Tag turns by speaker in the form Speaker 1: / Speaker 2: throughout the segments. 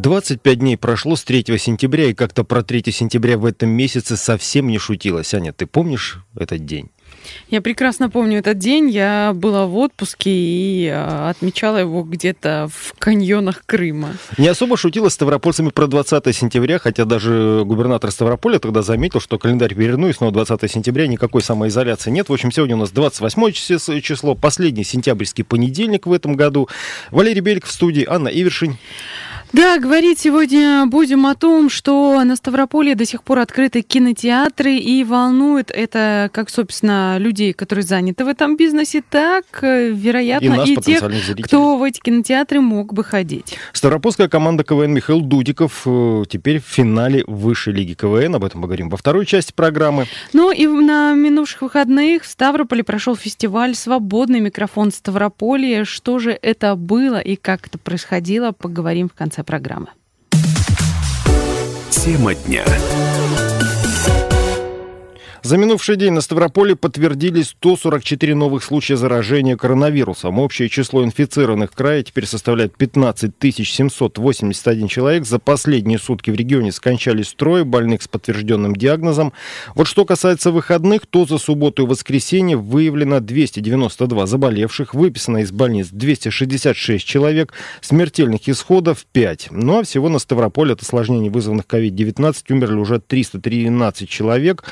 Speaker 1: 25 дней прошло с 3 сентября, и как-то про 3 сентября в этом месяце совсем не шутилось. Аня, ты помнишь этот день?
Speaker 2: Я прекрасно помню этот день. Я была в отпуске и а, отмечала его где-то в каньонах Крыма.
Speaker 1: Не особо шутила с ставропольцами про 20 сентября, хотя даже губернатор Ставрополя тогда заметил, что календарь переверну, и снова 20 сентября никакой самоизоляции нет. В общем, сегодня у нас 28 число, последний сентябрьский понедельник в этом году. Валерий Белик в студии, Анна Ивершин.
Speaker 2: Да, говорить сегодня будем о том, что на Ставрополе до сих пор открыты кинотеатры и волнует это как, собственно, людей, которые заняты в этом бизнесе, так, э, вероятно, и, и тех, зрителей. кто в эти кинотеатры мог бы ходить.
Speaker 1: Ставропольская команда КВН Михаил Дудиков э, теперь в финале высшей лиги КВН. Об этом поговорим во второй части программы.
Speaker 2: Ну и на минувших выходных в Ставрополе прошел фестиваль «Свободный микрофон Ставрополья». Что же это было и как это происходило, поговорим в конце конце программы.
Speaker 3: Тема дня.
Speaker 1: За минувший день на Ставрополе подтвердили 144 новых случая заражения коронавирусом. Общее число инфицированных в крае теперь составляет 15 781 человек. За последние сутки в регионе скончались трое больных с подтвержденным диагнозом. Вот что касается выходных, то за субботу и воскресенье выявлено 292 заболевших, выписано из больниц 266 человек, смертельных исходов 5. Ну а всего на Ставрополе от осложнений, вызванных COVID-19, умерли уже 313 человек.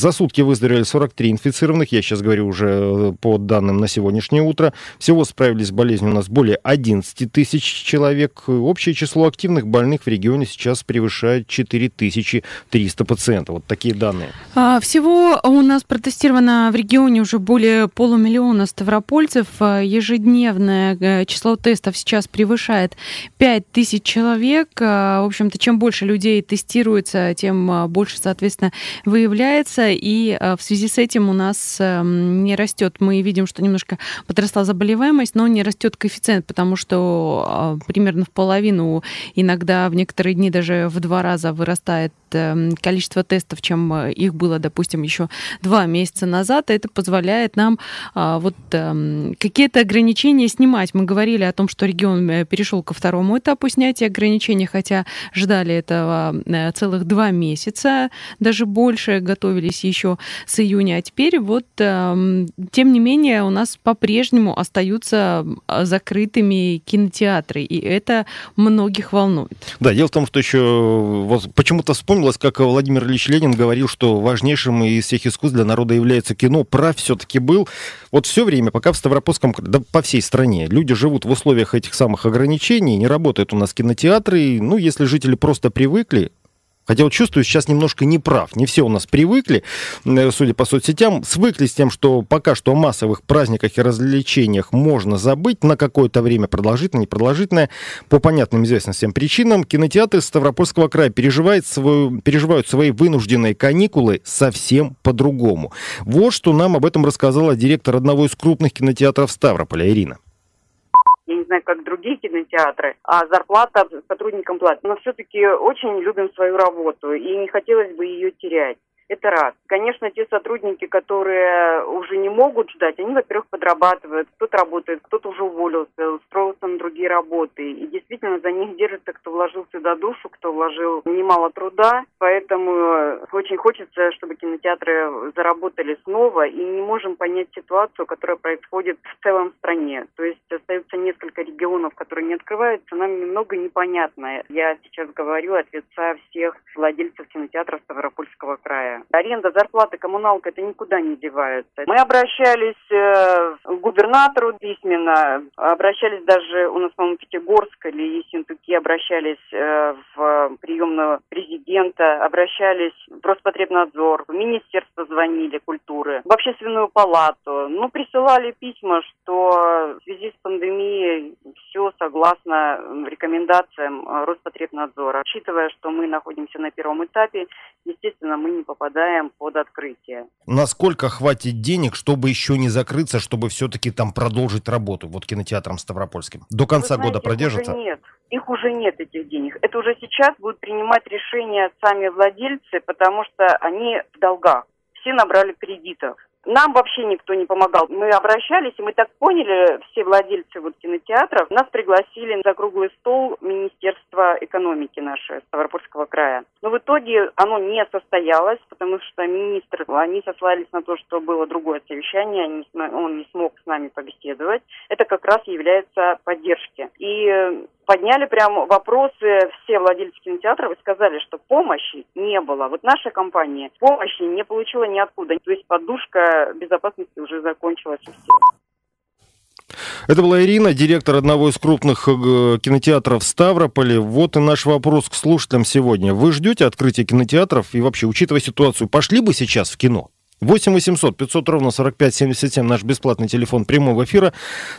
Speaker 1: За сутки выздоровели 43 инфицированных, я сейчас говорю уже э, по данным на сегодняшнее утро. Всего справились с болезнью у нас более 11 тысяч человек. Общее число активных больных в регионе сейчас превышает 4300 пациентов. Вот такие данные.
Speaker 2: А, всего у нас протестировано в регионе уже более полумиллиона ставропольцев. А, ежедневное э, число тестов сейчас превышает 5 тысяч человек. В общем-то, чем больше людей тестируется, тем больше, соответственно, выявляется и э, в связи с этим у нас эм, не растет. Мы видим, что немножко подросла заболеваемость, но не растет коэффициент, потому что а, примерно в половину, иногда в некоторые дни даже в два раза вырастает количество тестов, чем э, их было, допустим, еще два месяца назад. Это позволяет нам а, вот эм, какие-то ограничения снимать. Мы говорили о том, что регион э, перешел ко второму этапу снятия ограничений, хотя ждали этого целых два месяца, даже больше готовились еще с июня, а теперь вот, эм, тем не менее, у нас по-прежнему остаются э, закрытыми кинотеатры, и это многих волнует.
Speaker 1: Да, дело в том, что еще вот почему-то вспомнилось, как Владимир Ильич Ленин говорил, что важнейшим из всех искусств для народа является кино. Прав все-таки был. Вот все время, пока в Ставропольском, да по всей стране, люди живут в условиях этих самых ограничений, не работают у нас кинотеатры, ну, если жители просто привыкли, Хотя вот чувствую, сейчас немножко неправ. Не все у нас привыкли, э, судя по соцсетям, свыкли с тем, что пока что о массовых праздниках и развлечениях можно забыть на какое-то время, продолжительное, непродолжительное, по понятным известным всем причинам. Кинотеатры Ставропольского края переживают, свою, переживают свои вынужденные каникулы совсем по-другому. Вот что нам об этом рассказала директор одного из крупных кинотеатров Ставрополя Ирина
Speaker 4: я не знаю, как другие кинотеатры, а зарплата сотрудникам платят. Но все-таки очень любим свою работу, и не хотелось бы ее терять. Это раз. Конечно, те сотрудники, которые уже не могут ждать, они, во-первых, подрабатывают. Кто-то работает, кто-то уже уволился, устроился на другие работы. И действительно за них держится, кто вложил сюда душу, кто вложил немало труда. Поэтому очень хочется, чтобы кинотеатры заработали снова. И не можем понять ситуацию, которая происходит в целом стране. То есть остаются несколько регионов, которые не открываются. Нам немного непонятно. Я сейчас говорю от лица всех владельцев кинотеатров Ставропольского края. Аренда, зарплата, коммуналка, это никуда не девается. Мы обращались э, к губернатору письменно, обращались даже у нас, по-моему, Пятигорск или Ессентуки, обращались э, в приемную президента, обращались в Роспотребнадзор, в Министерство звонили культуры, в общественную палату. Ну, присылали письма, что в связи с пандемией все согласно рекомендациям Роспотребнадзора. Учитывая, что мы находимся на первом этапе, естественно, мы не попадаем под открытие.
Speaker 1: Насколько хватит денег, чтобы еще не закрыться, чтобы все-таки там продолжить работу, вот кинотеатром Ставропольским? До конца
Speaker 4: знаете,
Speaker 1: года продержится?
Speaker 4: Нет. Их уже нет, этих денег. Это уже сейчас будут принимать решения сами владельцы, потому что они в долгах. Все набрали кредитов. Нам вообще никто не помогал. Мы обращались, и мы так поняли, все владельцы вот кинотеатров, нас пригласили за круглый стол Министерства экономики нашего Ставропольского края. Но в итоге оно не состоялось, потому что министр, они сослались на то, что было другое совещание, он не смог с нами побеседовать. Это как раз является поддержки. И подняли прям вопросы все владельцы кинотеатров и сказали, что помощи не было. Вот наша компания помощи не получила ниоткуда. То есть подушка безопасности уже закончилась у всех.
Speaker 1: Это была Ирина, директор одного из крупных э, кинотеатров в Ставрополе. Вот и наш вопрос к слушателям сегодня. Вы ждете открытия кинотеатров и вообще, учитывая ситуацию, пошли бы сейчас в кино? 8 800 500 ровно 45 77 наш бесплатный телефон прямого эфира.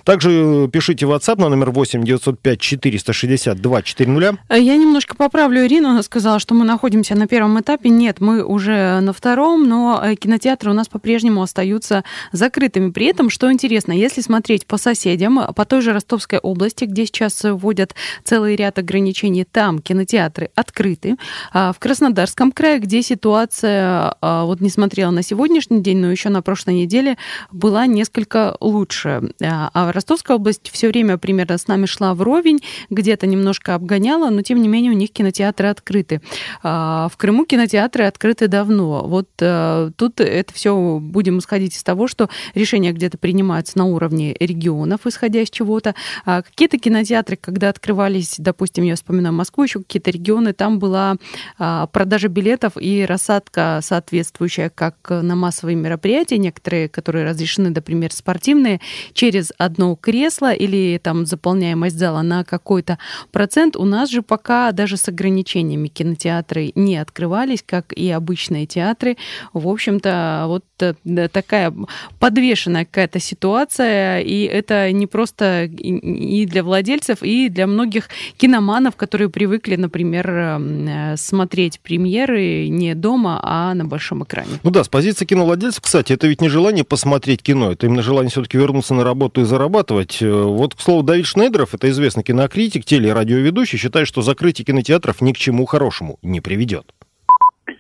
Speaker 1: Также э, пишите в WhatsApp на номер 8 905 462 400.
Speaker 2: Я немножко поправлю Ирину. Она сказала, что мы находимся на первом этапе. Нет, мы уже на втором, но э, кинотеатры у нас по-прежнему остаются закрытыми. При этом, что интересно, если смотреть по соседям, по той же Ростовской области, где сейчас вводят целый ряд ограничений, там кинотеатры открыты. А в Краснодарском крае, где ситуация, вот не смотрела на сегодня, сегодняшний день, но еще на прошлой неделе была несколько лучше. А, а Ростовская область все время примерно с нами шла вровень, где-то немножко обгоняла, но тем не менее у них кинотеатры открыты. А, в Крыму кинотеатры открыты давно. Вот э, тут это все будем исходить из того, что решения где-то принимаются на уровне регионов, исходя из чего-то. А какие-то кинотеатры, когда открывались, допустим, я вспоминаю Москву, еще какие-то регионы, там была продажа билетов и рассадка соответствующая как на массовые мероприятия, некоторые, которые разрешены, например, спортивные, через одно кресло или там заполняемость зала на какой-то процент. У нас же пока даже с ограничениями кинотеатры не открывались, как и обычные театры. В общем-то, вот э, такая подвешенная какая-то ситуация, и это не просто и для владельцев, и для многих киноманов, которые привыкли, например, э, смотреть премьеры не дома, а на большом экране.
Speaker 1: Ну да, с позиции киновладельцев, кстати, это ведь не желание посмотреть кино, это именно желание все-таки вернуться на работу и зарабатывать. Э, вот, к слову, Давид Шнейдеров, это известный кинокритик, теле- и радиоведущий, считает, что закрытие кинотеатров ни к чему хорошему не приведет.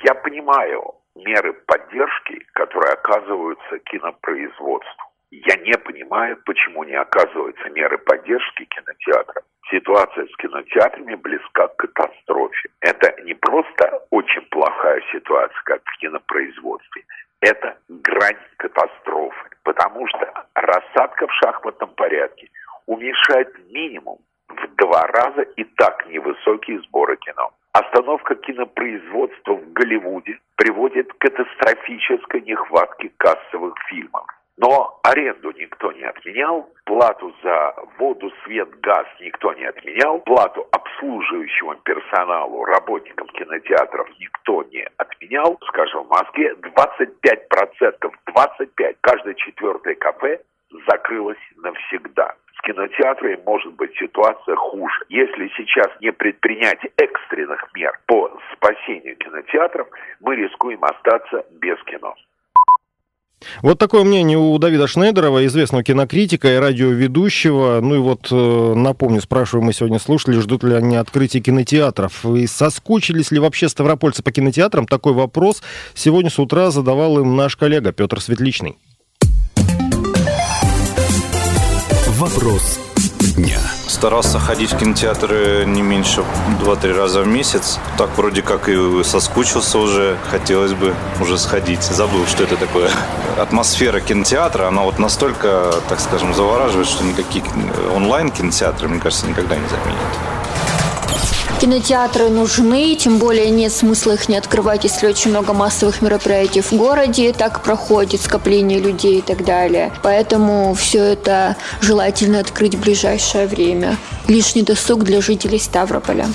Speaker 5: Я понимаю меры поддержки, которые оказываются кинопроизводству. Я не понимаю, почему не оказываются меры поддержки кинотеатра. Ситуация с кинотеатрами близка к катастрофе. Это не просто очень плохая ситуация, как в кинопроизводстве это грань катастрофы, потому что рассадка в шахматном порядке уменьшает минимум в два раза и так невысокие сборы кино. Остановка кинопроизводства в Голливуде приводит к катастрофической нехватке кассовых фильмов. Но аренду никто не отменял, плату за воду, свет, газ никто не отменял, плату обслуживающему персоналу, работникам кинотеатров никто не отменял. Скажем, в Москве 25%, 25%, каждое четвертое кафе закрылось навсегда. С кинотеатрами может быть ситуация хуже. Если сейчас не предпринять экстренных мер по спасению кинотеатров, мы рискуем остаться без кино.
Speaker 1: Вот такое мнение у Давида Шнейдерова, известного кинокритика и радиоведущего. Ну и вот, э, напомню, спрашиваем мы сегодня слушали, ждут ли они открытия кинотеатров. И соскучились ли вообще ставропольцы по кинотеатрам? Такой вопрос сегодня с утра задавал им наш коллега Петр Светличный.
Speaker 3: Вопрос дня.
Speaker 6: Старался ходить в кинотеатры не меньше 2-3 раза в месяц. Так вроде как и соскучился уже. Хотелось бы уже сходить. Забыл, что это такое. Атмосфера кинотеатра, она вот настолько, так скажем, завораживает, что никакие онлайн-кинотеатры, мне кажется, никогда не заменят.
Speaker 7: Кинотеатры нужны, тем более нет смысла их не открывать, если очень много массовых мероприятий в городе, так проходит скопление людей и так далее. Поэтому все это желательно открыть в ближайшее время. Лишний досуг для жителей Ставрополя.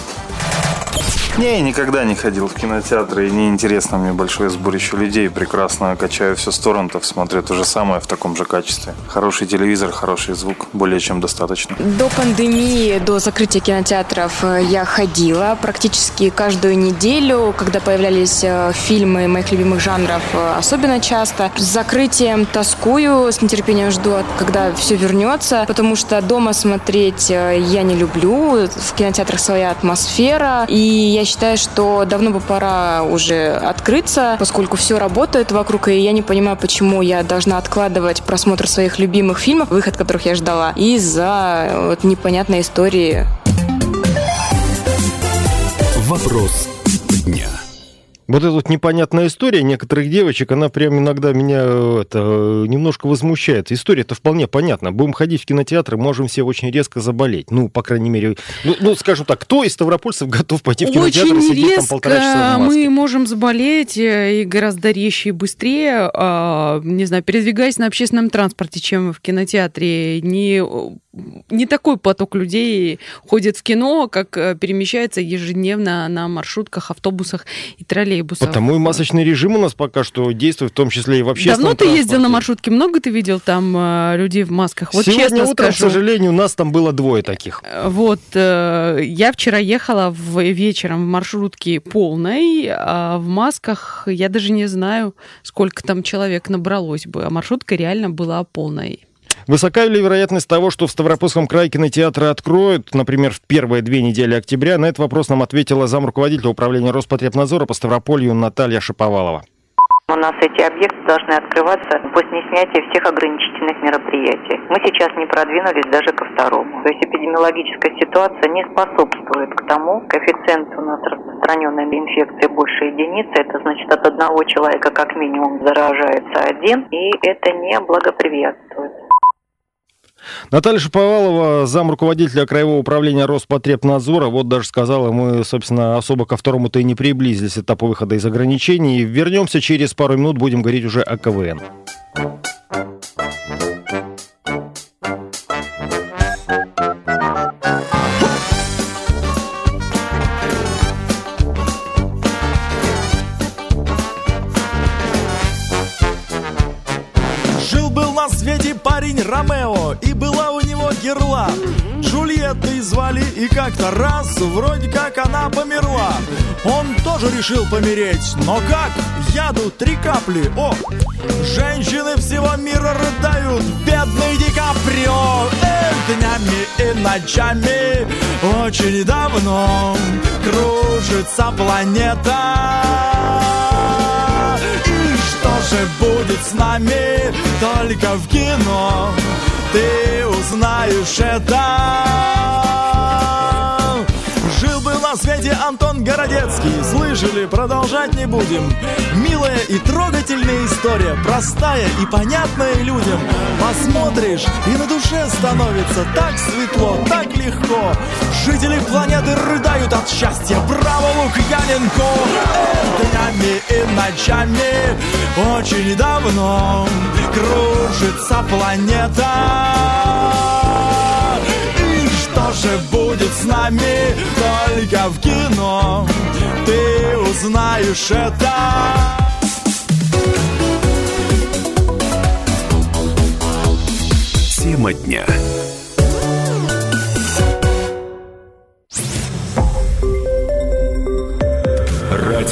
Speaker 6: Не, никогда не ходил в кинотеатры, и неинтересно мне большое сборище людей. Прекрасно качаю все с торрентов, смотрю то же самое в таком же качестве. Хороший телевизор, хороший звук, более чем достаточно.
Speaker 8: До пандемии, до закрытия кинотеатров э, я ходила практически каждую неделю, когда появлялись э, фильмы моих любимых жанров, э, особенно часто. С закрытием тоскую, с нетерпением жду, когда все вернется, потому что дома смотреть я не люблю, в кинотеатрах своя атмосфера, и я считаю, что давно бы пора уже открыться, поскольку все работает вокруг, и я не понимаю, почему я должна откладывать просмотр своих любимых фильмов, выход которых я ждала, из-за вот непонятной истории.
Speaker 3: Вопрос дня.
Speaker 1: Вот эта вот непонятная история некоторых девочек, она прям иногда меня это, немножко возмущает. История-то вполне понятна. Будем ходить в кинотеатры, можем все очень резко заболеть. Ну, по крайней мере, ну, ну скажу так, кто из ставропольцев готов пойти в кинотеатр
Speaker 2: очень
Speaker 1: и сидеть
Speaker 2: резко
Speaker 1: там полтора часа в маске?
Speaker 2: мы можем заболеть э, и гораздо резче и быстрее, а, не знаю, передвигаясь на общественном транспорте, чем в кинотеатре. Не не такой поток людей ходит в кино, как э, перемещается ежедневно на маршрутках, автобусах и троллейбусах.
Speaker 1: Потому и масочный режим у нас пока что действует, в том числе и в общественном
Speaker 2: Давно ты ездил
Speaker 1: транспорте.
Speaker 2: на маршрутке? Много ты видел там э, людей в масках? Вот
Speaker 1: Сегодня
Speaker 2: честно
Speaker 1: утром,
Speaker 2: скажу.
Speaker 1: к сожалению, у нас там было двое таких.
Speaker 2: Вот, э, я вчера ехала в, вечером в маршрутке полной, а в масках я даже не знаю, сколько там человек набралось бы, а маршрутка реально была полной.
Speaker 1: Высока ли вероятность того, что в Ставропольском крае кинотеатры откроют, например, в первые две недели октября? На этот вопрос нам ответила замруководителя управления Роспотребнадзора по Ставрополью Наталья Шаповалова.
Speaker 9: У нас эти объекты должны открываться после снятия всех ограничительных мероприятий. Мы сейчас не продвинулись даже ко второму. То есть эпидемиологическая ситуация не способствует к тому, коэффициент у нас распространенной инфекции больше единицы, это значит от одного человека как минимум заражается один, и это не благоприятствует.
Speaker 1: Наталья Шаповалова, зам руководителя Краевого управления Роспотребнадзора, вот даже сказала, мы, собственно, особо ко второму-то и не приблизились этапу выхода из ограничений. Вернемся через пару минут, будем говорить уже о КВН.
Speaker 10: Жил-был на свете парень Ромео, и была у него герла. Джульеттой звали, и как-то раз вроде как она померла. Он тоже решил помереть, но как? Яду три капли, о! Женщины всего мира рыдают, бедный Ди Каприо Эх, Днями и ночами очень давно кружится планета И что же будет с нами только в кино. Ты узнаешь это. Жил-был на свете Антон Городецкий. Слышали, продолжать не будем. Милая и трогательная история Простая и понятная людям. Посмотришь, и на душе становится Так светло, так легко. Жители планеты рыдают от счастья. Браво, Лукьяненко и ночами. Очень давно Кружится планета. И что же будет с нами? Только в кино Ты узнаешь это.
Speaker 3: Тема дня.